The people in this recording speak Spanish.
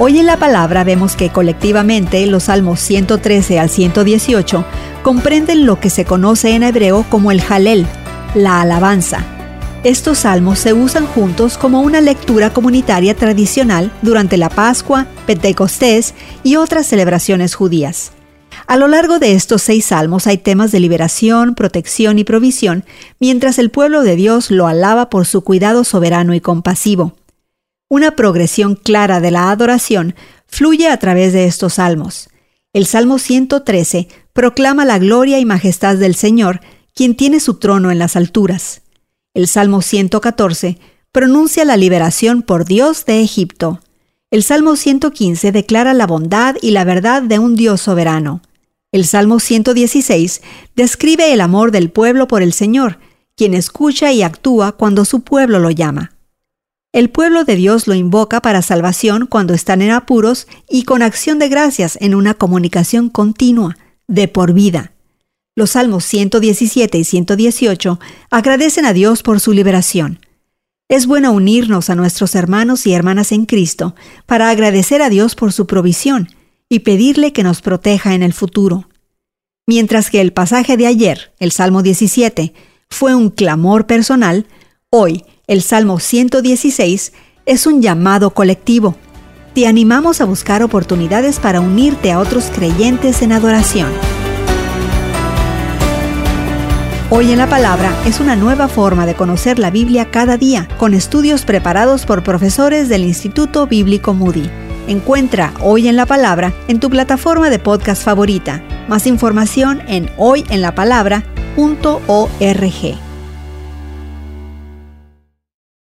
Hoy en la palabra vemos que colectivamente los salmos 113 al 118 comprenden lo que se conoce en hebreo como el Halel, la alabanza. Estos salmos se usan juntos como una lectura comunitaria tradicional durante la Pascua, Pentecostés y otras celebraciones judías. A lo largo de estos seis salmos hay temas de liberación, protección y provisión, mientras el pueblo de Dios lo alaba por su cuidado soberano y compasivo. Una progresión clara de la adoración fluye a través de estos salmos. El Salmo 113 proclama la gloria y majestad del Señor, quien tiene su trono en las alturas. El Salmo 114 pronuncia la liberación por Dios de Egipto. El Salmo 115 declara la bondad y la verdad de un Dios soberano. El Salmo 116 describe el amor del pueblo por el Señor, quien escucha y actúa cuando su pueblo lo llama. El pueblo de Dios lo invoca para salvación cuando están en apuros y con acción de gracias en una comunicación continua, de por vida. Los salmos 117 y 118 agradecen a Dios por su liberación. Es bueno unirnos a nuestros hermanos y hermanas en Cristo para agradecer a Dios por su provisión y pedirle que nos proteja en el futuro. Mientras que el pasaje de ayer, el Salmo 17, fue un clamor personal, hoy el Salmo 116 es un llamado colectivo. Te animamos a buscar oportunidades para unirte a otros creyentes en adoración. Hoy en la Palabra es una nueva forma de conocer la Biblia cada día, con estudios preparados por profesores del Instituto Bíblico Moody. Encuentra Hoy en la Palabra en tu plataforma de podcast favorita. Más información en hoyenlapalabra.org.